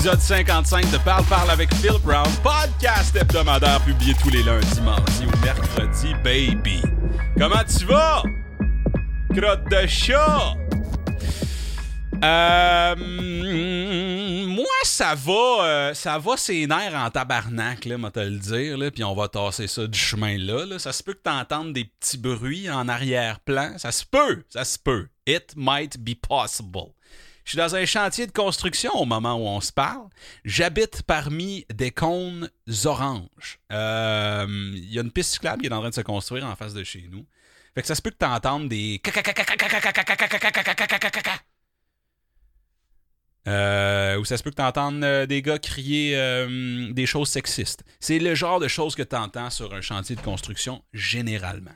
épisode 55 de Parle Parle avec Phil Brown, podcast hebdomadaire publié tous les lundis, mardis ou mercredis, baby. Comment tu vas? Crotte de chat! Euh, moi, ça va, euh, ça va ses nerfs en tabarnak, là, moi te le dire, là, puis on va tasser ça du chemin là, là. Ça se peut que t'entendes des petits bruits en arrière-plan. Ça se peut, ça se peut. It might be possible. Je suis dans un chantier de construction au moment où on se parle. J'habite parmi des cônes oranges. Euh, Il y a une piste cyclable qui est en train de se construire en face de chez nous. Fait que ça se peut que t'entendes des ou ça se peut que tu des gars crier des choses sexistes. C'est le genre de choses que tu entends sur un chantier de construction généralement.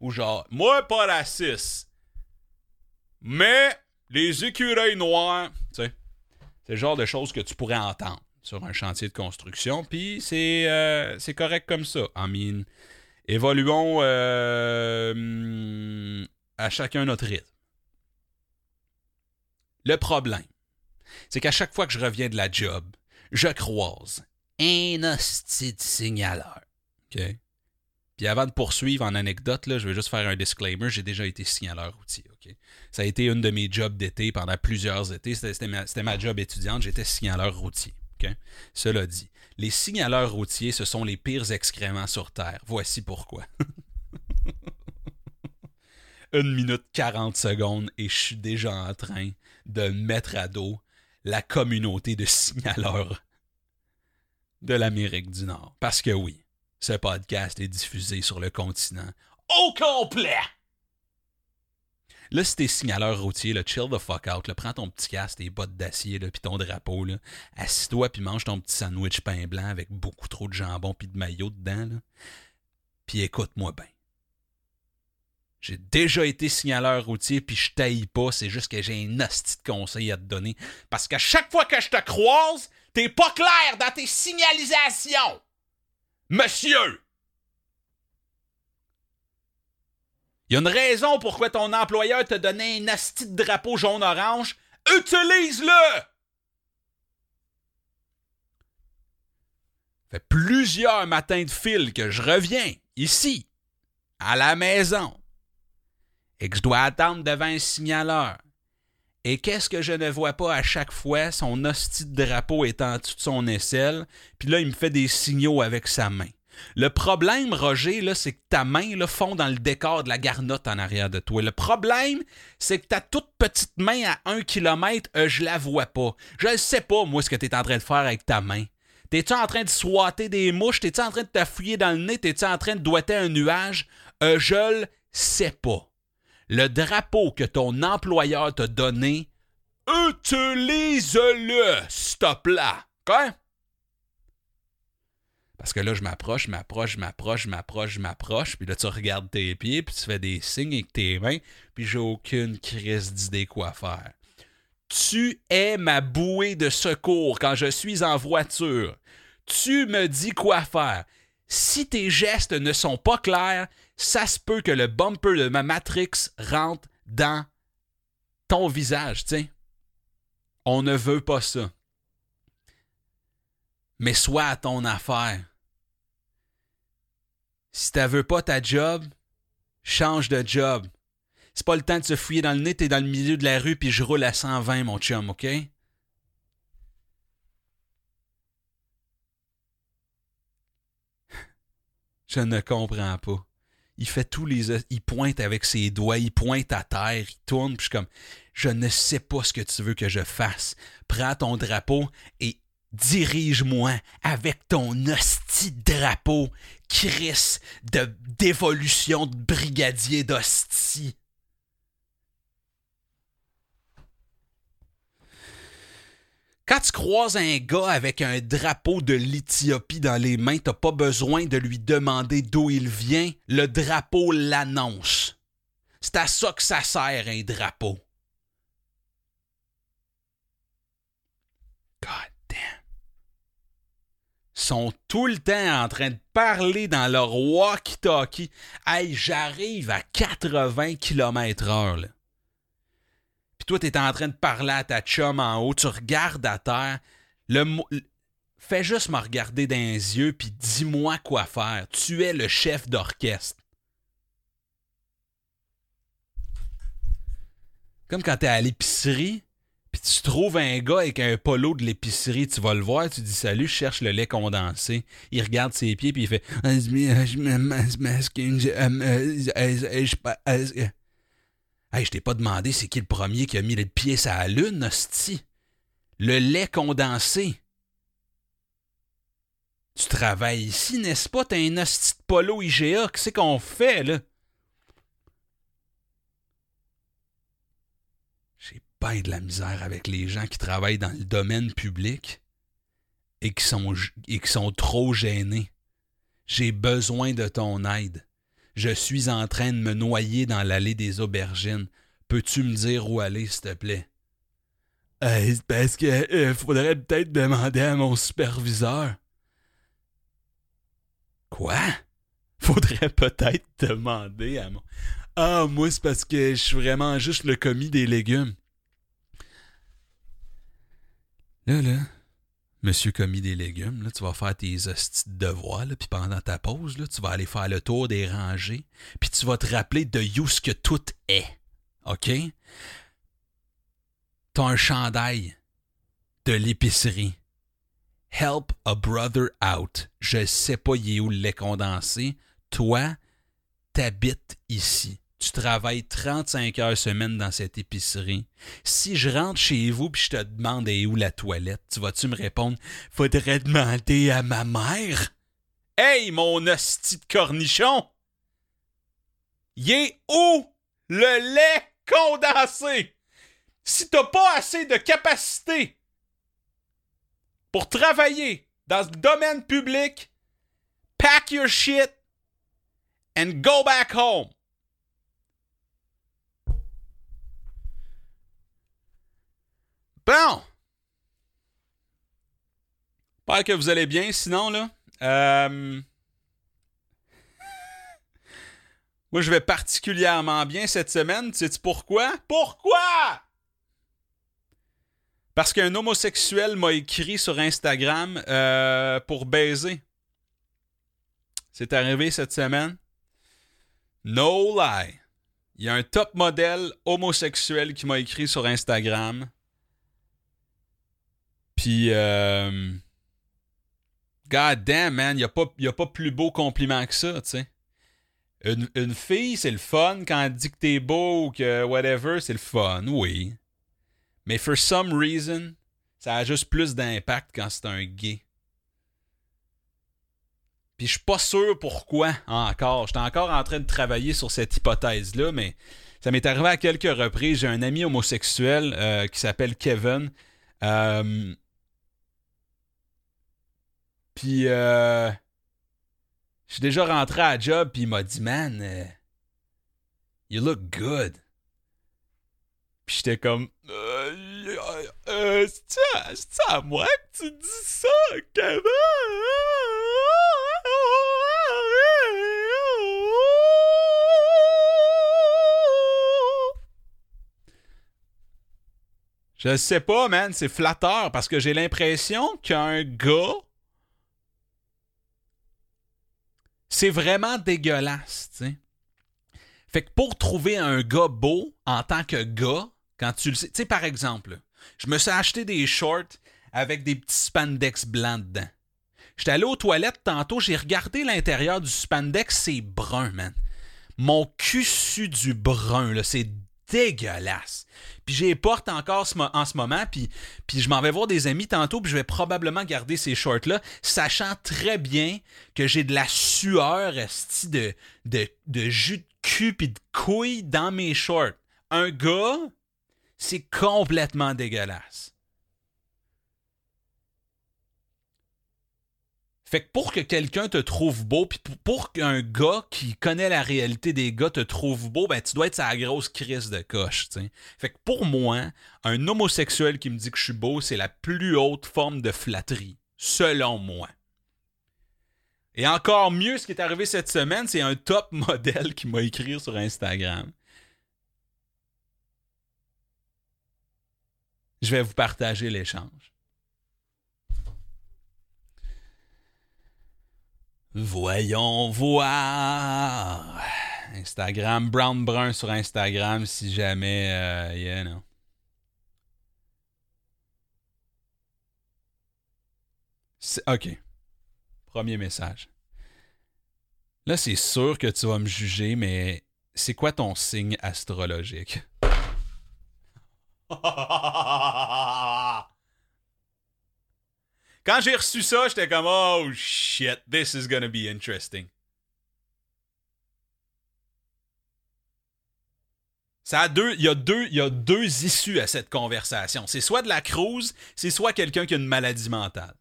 Ou genre, moi pas raciste, mais les écureuils noirs, tu sais, c'est le genre de choses que tu pourrais entendre sur un chantier de construction. Puis c'est euh, correct comme ça. I mean, évoluons euh, à chacun notre rythme. Le problème, c'est qu'à chaque fois que je reviens de la job, je croise un hostie de signaleur. Puis avant de poursuivre en anecdote, là, je vais juste faire un disclaimer. J'ai déjà été signaleur routier. Ça a été une de mes jobs d'été pendant plusieurs étés. C'était ma, job étudiante. J'étais signaleur routier. Cela dit, les signaleurs routiers, ce sont les pires excréments sur Terre. Voici pourquoi. une minute 40 secondes et je suis déjà en train de mettre à dos la communauté de signaleurs de l'Amérique du Nord. Parce que oui, ce podcast est diffusé sur le continent au complet. Là, si t'es signaleur routier, là, chill the fuck out. Prends ton petit casque, tes bottes d'acier, puis ton drapeau. Assis-toi, puis mange ton petit sandwich pain blanc avec beaucoup trop de jambon puis de maillot dedans. Puis écoute-moi bien. J'ai déjà été signaleur routier, puis je taille pas, c'est juste que j'ai un hostie de conseil à te donner. Parce qu'à chaque fois que je te croise, t'es pas clair dans tes signalisations. Monsieur! Il y a une raison pourquoi ton employeur t'a donné un hostie de drapeau jaune-orange. Utilise-le! fait plusieurs matins de fil que je reviens ici, à la maison, et que je dois attendre devant un signaleur. Et qu'est-ce que je ne vois pas à chaque fois? Son hostie de drapeau est de son aisselle, puis là, il me fait des signaux avec sa main. Le problème, Roger, là, c'est que ta main là, fond dans le décor de la garnotte en arrière de toi. Le problème, c'est que ta toute petite main à un kilomètre, euh, je la vois pas. Je ne sais pas, moi, ce que tu es en train de faire avec ta main. T'es-tu en train de swatter des mouches? T'es-tu en train de t'affouiller dans le nez? T'es-tu en train de doiter un nuage? Euh, je le sais pas le drapeau que ton employeur t'a donné, utilise-le, stop là. Quoi? Parce que là, je m'approche, je m'approche, je m'approche, je m'approche, je m'approche, puis là, tu regardes tes pieds, puis tu fais des signes avec tes mains, puis j'ai aucune crise d'idée quoi faire. Tu es ma bouée de secours quand je suis en voiture. Tu me dis quoi faire. Si tes gestes ne sont pas clairs, ça se peut que le bumper de ma Matrix rentre dans ton visage, sais. On ne veut pas ça. Mais sois à ton affaire. Si tu veux pas ta job, change de job. C'est pas le temps de se fouiller dans le nez, t'es dans le milieu de la rue puis je roule à 120, mon chum, OK? Je ne comprends pas il fait tous les. Il pointe avec ses doigts, il pointe à terre, il tourne, puis je suis comme, je ne sais pas ce que tu veux que je fasse. Prends ton drapeau et dirige-moi avec ton hostie drapeau, Chris, de d'évolution de brigadier d'hostie. Quand tu croises un gars avec un drapeau de l'Éthiopie dans les mains, t'as pas besoin de lui demander d'où il vient. Le drapeau l'annonce. C'est à ça que ça sert un drapeau. God damn. sont tout le temps en train de parler dans leur walkie-talkie. Hey, j'arrive à 80 km/h toi, tu es en train de parler à ta chum en haut, tu regardes à terre, Le, fais juste me regarder dans les yeux puis dis-moi quoi faire. Tu es le chef d'orchestre. Comme quand tu es à l'épicerie, puis tu trouves un gars avec un polo de l'épicerie, tu vas le voir, tu dis salut, je cherche le lait condensé. Il regarde ses pieds puis il fait Hey, je t'ai pas demandé c'est qui le premier qui a mis le pied sur la lune, hostie. Le lait condensé. Tu travailles ici, n'est-ce pas? T'as un hostie de polo IGA. Qu'est-ce qu'on fait, là? J'ai pas de la misère avec les gens qui travaillent dans le domaine public et et qui sont trop gênés. J'ai besoin de ton aide. Je suis en train de me noyer dans l'allée des aubergines. Peux-tu me dire où aller, s'il te plaît? Euh, parce que euh, faudrait peut-être demander à mon superviseur. Quoi? Faudrait peut-être demander à mon. Ah, moi, c'est parce que je suis vraiment juste le commis des légumes. Là, là, monsieur commis des légumes, tu vas faire tes hosties de devoirs, puis pendant ta pause, tu vas aller faire le tour des rangées, puis tu vas te rappeler de où ce que tout est. OK? T'as un chandail de l'épicerie. Help a brother out. Je sais pas il est où le condensé. Toi, t'habites ici. Tu travailles 35 heures semaine dans cette épicerie. Si je rentre chez vous puis je te demande où la toilette, tu vas-tu me répondre Faudrait demander à ma mère? Hey, mon hostie de cornichon! Y est où le lait condensé? Si t'as pas assez de capacité pour travailler dans le domaine public, pack your shit and go back home. Bon. J'espère que vous allez bien. Sinon, là, euh, moi, je vais particulièrement bien cette semaine. Sais-tu pourquoi? Pourquoi? Parce qu'un homosexuel m'a écrit sur Instagram euh, pour baiser. C'est arrivé cette semaine. No lie. Il y a un top modèle homosexuel qui m'a écrit sur Instagram. Puis, euh, God damn, man, il a, pas, a pas plus beau compliment que ça, tu sais. Une, une, fille, c'est le fun quand elle dit que t'es beau ou que whatever, c'est le fun, oui. Mais for some reason, ça a juste plus d'impact quand c'est un gay. Puis je suis pas sûr pourquoi encore. J'étais encore en train de travailler sur cette hypothèse-là, mais ça m'est arrivé à quelques reprises. J'ai un ami homosexuel euh, qui s'appelle Kevin. Euh, puis euh, je suis déjà rentré à job, puis il m'a dit, man, you look good. Puis j'étais comme. Euh, euh, c'est à moi que tu dis ça, Kevin? Je sais pas, man, c'est flatteur parce que j'ai l'impression qu'un gars. C'est vraiment dégueulasse, tu sais. Fait que pour trouver un gars beau en tant que gars, quand tu le sais. Tu sais, par exemple, je me suis acheté des shorts avec des petits spandex blancs dedans. J'étais allé aux toilettes tantôt, j'ai regardé l'intérieur du spandex, c'est brun, man. Mon cul su du brun, là, c'est dégueulasse. Puis j'ai porte encore en ce moment, puis, puis je m'en vais voir des amis tantôt, puis je vais probablement garder ces shorts-là, sachant très bien que j'ai de la sueur de, de, de jus de cul puis de couilles dans mes shorts. Un gars c'est complètement dégueulasse. Fait que pour que quelqu'un te trouve beau, puis pour qu'un gars qui connaît la réalité des gars te trouve beau, ben tu dois être sa grosse crise de coche. Fait que pour moi, un homosexuel qui me dit que je suis beau, c'est la plus haute forme de flatterie, selon moi. Et encore mieux, ce qui est arrivé cette semaine, c'est un top modèle qui m'a écrit sur Instagram. je vais vous partager l'échange. Voyons voir. Instagram, Brown Brun sur Instagram si jamais, euh, yeah, non. OK. Premier message. Là, c'est sûr que tu vas me juger, mais c'est quoi ton signe astrologique? J'ai reçu ça, j'étais comme Oh shit, this is gonna be interesting. Ça a deux, il, y a deux, il y a deux issues à cette conversation. C'est soit de la cruise, c'est soit quelqu'un qui a une maladie mentale.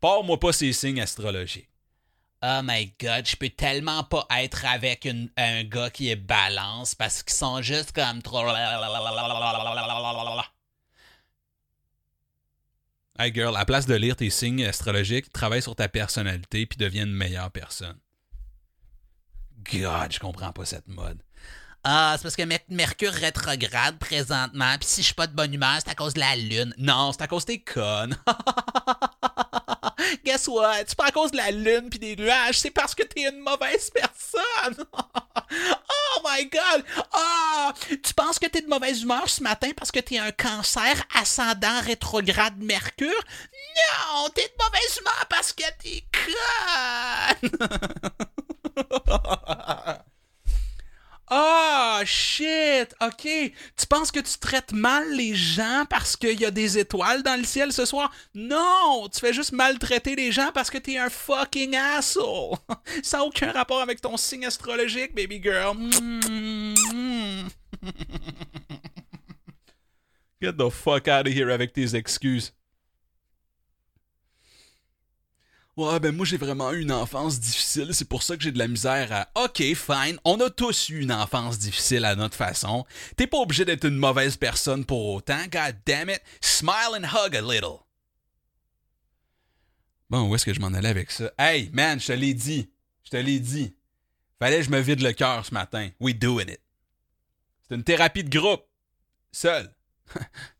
Parle-moi pas ces signes astrologiques. Oh my god, je peux tellement pas être avec un gars qui est balance parce qu'ils sont juste comme trop. Hey girl, à place de lire tes signes astrologiques, travaille sur ta personnalité puis deviens une meilleure personne. God, je comprends pas cette mode. Ah, c'est parce que Mercure rétrograde présentement, puis si je suis pas de bonne humeur, c'est à cause de la lune. Non, c'est à cause des connes. Guess what? C'est pas à cause de la lune puis des nuages, c'est parce que t'es une mauvaise personne. oh my god! Ah! tu penses que t'es de mauvaise humeur ce matin parce que t'es un cancer ascendant rétrograde Mercure? Non! T'es de mauvaise humeur parce que t'es con! Ah, shit, ok. Tu penses que tu traites mal les gens parce qu'il y a des étoiles dans le ciel ce soir? Non, tu fais juste maltraiter les gens parce que t'es un fucking asshole. Ça n'a aucun rapport avec ton signe astrologique, baby girl. Get the fuck out of here avec tes excuses. Ouais, ben moi j'ai vraiment eu une enfance difficile, c'est pour ça que j'ai de la misère à. Ok, fine, on a tous eu une enfance difficile à notre façon. T'es pas obligé d'être une mauvaise personne pour autant, god damn it. Smile and hug a little. Bon, où est-ce que je m'en allais avec ça? Hey, man, je te l'ai dit. Je te l'ai dit. Fallait que je me vide le cœur ce matin. We doing it. C'est une thérapie de groupe. Seul.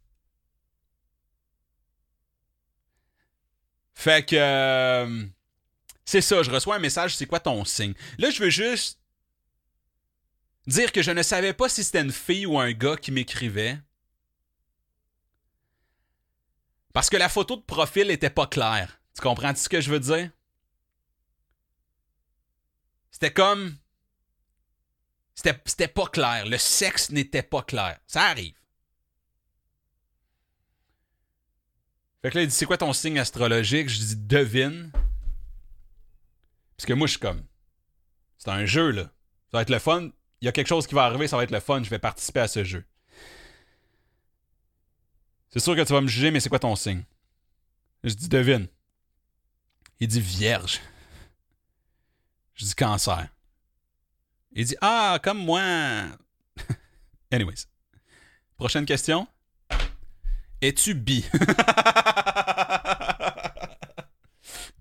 Fait que. Euh, c'est ça, je reçois un message, c'est quoi ton signe? Là, je veux juste dire que je ne savais pas si c'était une fille ou un gars qui m'écrivait. Parce que la photo de profil n'était pas claire. Tu comprends ce que je veux dire? C'était comme. C'était pas clair. Le sexe n'était pas clair. Ça arrive. Fait que là, il dit C'est quoi ton signe astrologique? Je dis Devine. Parce que moi, je suis comme C'est un jeu, là. Ça va être le fun. Il y a quelque chose qui va arriver, ça va être le fun. Je vais participer à ce jeu. C'est sûr que tu vas me juger, mais c'est quoi ton signe? Je dis Devine. Il dit Vierge. Je dis Cancer. Il dit Ah, comme moi. Anyways. Prochaine question. Es-tu bi?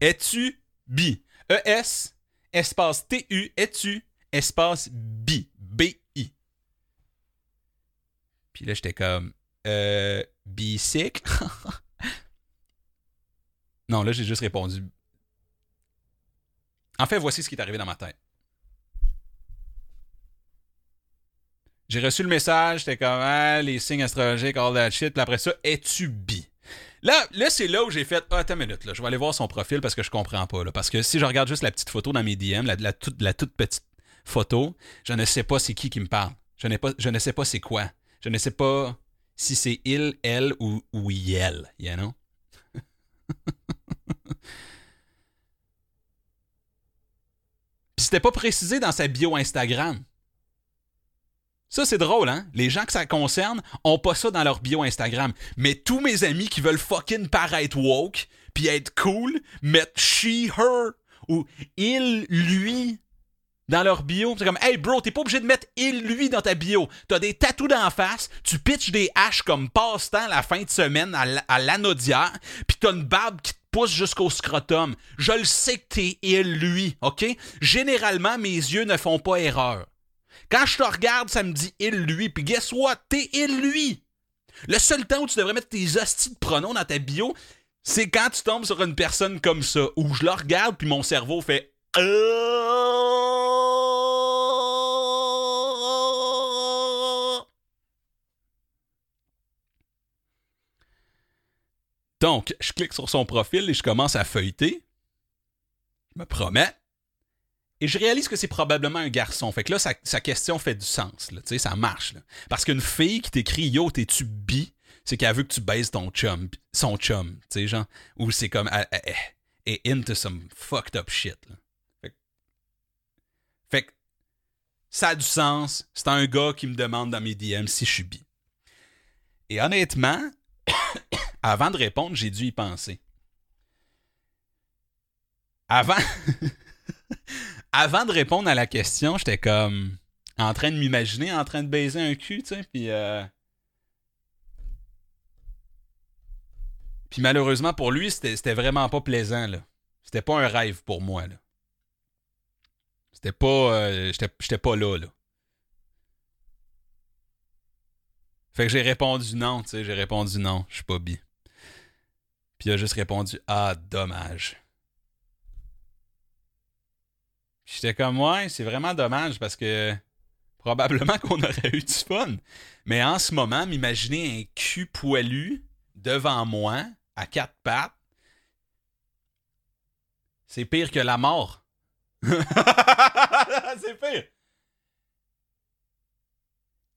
Es-tu bi? E-S, espace T-U, es-tu, espace bi? B-I. Puis là, j'étais comme, euh, bicycle? non, là, j'ai juste répondu. En fait, voici ce qui est arrivé dans ma tête. J'ai reçu le message, j'étais comme, ah, les signes astrologiques, all that shit. Puis après ça, es-tu bi? Là, là c'est là où j'ai fait, ah, attends une minute, là, je vais aller voir son profil parce que je comprends pas. Parce que si je regarde juste la petite photo dans mes DM, la, toute, la toute petite photo, je ne sais pas c'est qui qui me parle. Je, pas, je ne sais pas c'est quoi. Je ne sais pas si c'est il, elle ou, ou elle, you know? Puis c'était pas précisé dans sa bio Instagram. Ça, c'est drôle, hein? Les gens que ça concerne ont pas ça dans leur bio Instagram. Mais tous mes amis qui veulent fucking paraître woke, puis être cool, mettent she, her, ou il, lui dans leur bio. C'est comme, hey bro, t'es pas obligé de mettre il, lui dans ta bio. T'as des tatous d'en face, tu pitches des haches comme passe-temps la fin de semaine à l'anodière, puis t'as une barbe qui te pousse jusqu'au scrotum. Je le sais que t'es il, lui, ok? Généralement, mes yeux ne font pas erreur. Quand je te regarde, ça me dit il, lui. Puis guess what? T'es il, lui. Le seul temps où tu devrais mettre tes hosties de pronoms dans ta bio, c'est quand tu tombes sur une personne comme ça, où je la regarde, puis mon cerveau fait Donc, je clique sur son profil et je commence à feuilleter. Je me promets. Et je réalise que c'est probablement un garçon. Fait que là, sa, question fait du sens. Là, ça marche. Parce qu'une fille qui t'écrit Yo, t'es-tu bi c'est qu'elle veut que tu baises ton chum, son chum. Tu genre. Ou c'est comme. Elle, est into some fucked up shit. Fait, fait que ça a du sens. C'est un gars qui me demande dans mes DM si je suis bi. Et honnêtement, avant de répondre, j'ai dû y penser. Avant. Avant de répondre à la question, j'étais comme en train de m'imaginer en train de baiser un cul, tu sais, puis. Euh, malheureusement pour lui, c'était vraiment pas plaisant, là. C'était pas un rêve pour moi, là. C'était pas. Euh, j'étais pas là, là. Fait que j'ai répondu non, tu sais, j'ai répondu non, je suis pas bi. Puis il a juste répondu Ah, dommage. J'étais comme ouais, c'est vraiment dommage parce que probablement qu'on aurait eu du fun. Mais en ce moment, m'imaginer un cul poilu devant moi, à quatre pattes, c'est pire que la mort. c'est pire.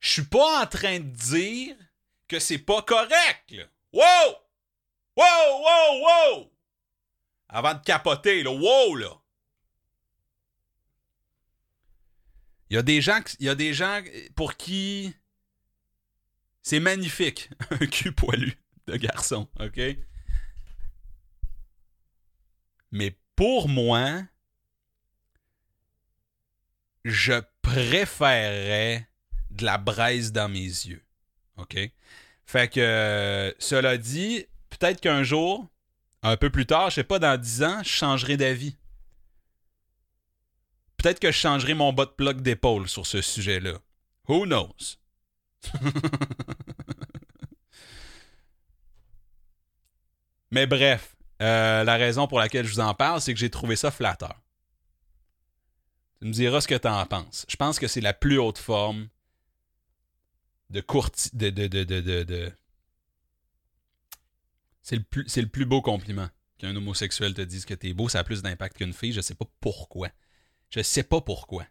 Je suis pas en train de dire que c'est pas correct. Là. Wow! Wow, wow, wow! Avant de capoter, là, wow, là. Il y a des gens, il y a des gens pour qui c'est magnifique, un cul poilu de garçon, OK? Mais pour moi, je préférerais de la braise dans mes yeux. OK? Fait que, cela dit, peut-être qu'un jour, un peu plus tard, je sais pas, dans 10 ans, je changerai d'avis. Peut-être que je changerai mon bot plug d'épaule sur ce sujet-là. Who knows? Mais bref, euh, la raison pour laquelle je vous en parle, c'est que j'ai trouvé ça flatteur. Tu me diras ce que tu en penses. Je pense que c'est la plus haute forme de courti... de, de, de, de c'est le, plus, le plus beau compliment qu'un homosexuel te dise que t'es beau, ça a plus d'impact qu'une fille. Je sais pas pourquoi. Je sais pas pourquoi.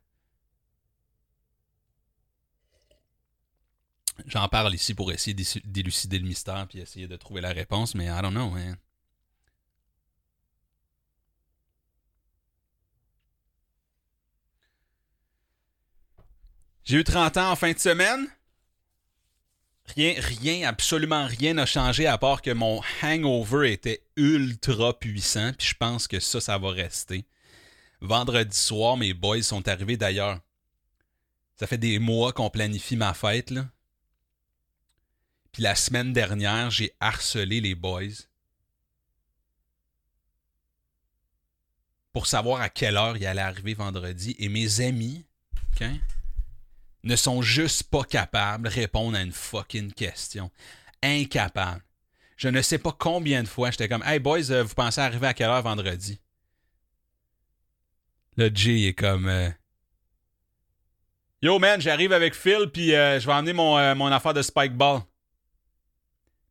J'en parle ici pour essayer d'élucider le mystère puis essayer de trouver la réponse, mais I don't know, man. J'ai eu 30 ans en fin de semaine. Rien, rien, absolument rien n'a changé à part que mon hangover était ultra puissant. Puis je pense que ça, ça va rester. Vendredi soir, mes boys sont arrivés d'ailleurs. Ça fait des mois qu'on planifie ma fête, là. Puis la semaine dernière, j'ai harcelé les boys pour savoir à quelle heure il allait arriver vendredi. Et mes amis, OK? ne sont juste pas capables de répondre à une fucking question. Incapables. Je ne sais pas combien de fois j'étais comme Hey boys, euh, vous pensez arriver à quelle heure vendredi? Le J est comme euh, Yo man, j'arrive avec Phil puis euh, je vais emmener mon, mon affaire de spike ball.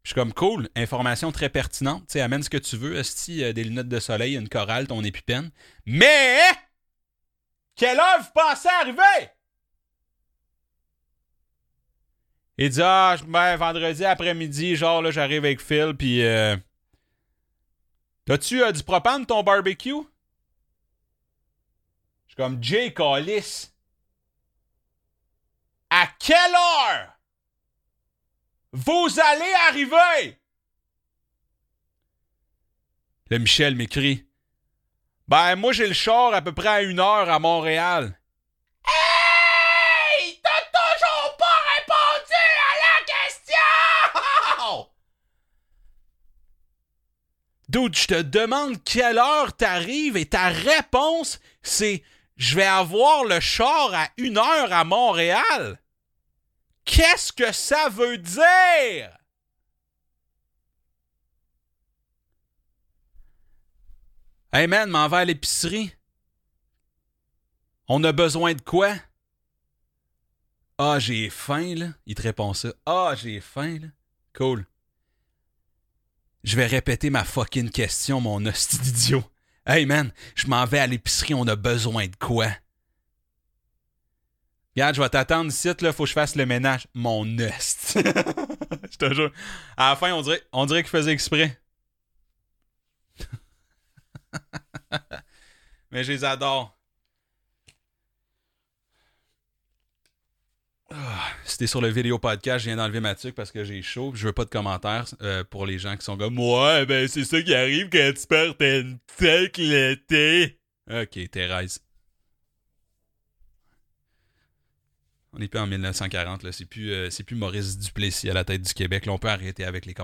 Je suis comme cool, information très pertinente. Tu sais, amène ce que tu veux, esti, des lunettes de soleil, une chorale, ton épipène. Mais quelle heure vous pensez arriver? Il dit Ah, ben, vendredi après-midi, genre, là, j'arrive avec Phil, puis. Euh, T'as-tu euh, du propane ton barbecue? Je suis comme Jay Callis. À quelle heure vous allez arriver? Le Michel m'écrit Ben, moi, j'ai le char à peu près à une heure à Montréal. Dude, je te demande quelle heure t'arrives et ta réponse, c'est je vais avoir le char à une heure à Montréal. Qu'est-ce que ça veut dire? Hey man, m'en va à l'épicerie. On a besoin de quoi? Ah, j'ai faim, là. Il te répond ça. Ah, j'ai faim, là. Cool. Je vais répéter ma fucking question, mon hostie d'idiot. Hey man, je m'en vais à l'épicerie, on a besoin de quoi? Regarde, je vais t'attendre ici, là, faut que je fasse le ménage. Mon hostie. je te jure. À la fin, on dirait, on dirait qu'il faisait exprès. Mais je les adore. C'était sur le vidéo podcast, je viens d'enlever ma tuque parce que j'ai chaud. Je veux pas de commentaires euh, pour les gens qui sont comme Ouais, ben c'est ça qui arrive quand tu perds tuque l'été. Ok, Thérèse. On n'est plus en 1940, là. C'est plus, euh, plus Maurice Duplessis à la tête du Québec. On peut arrêter avec les commentaires.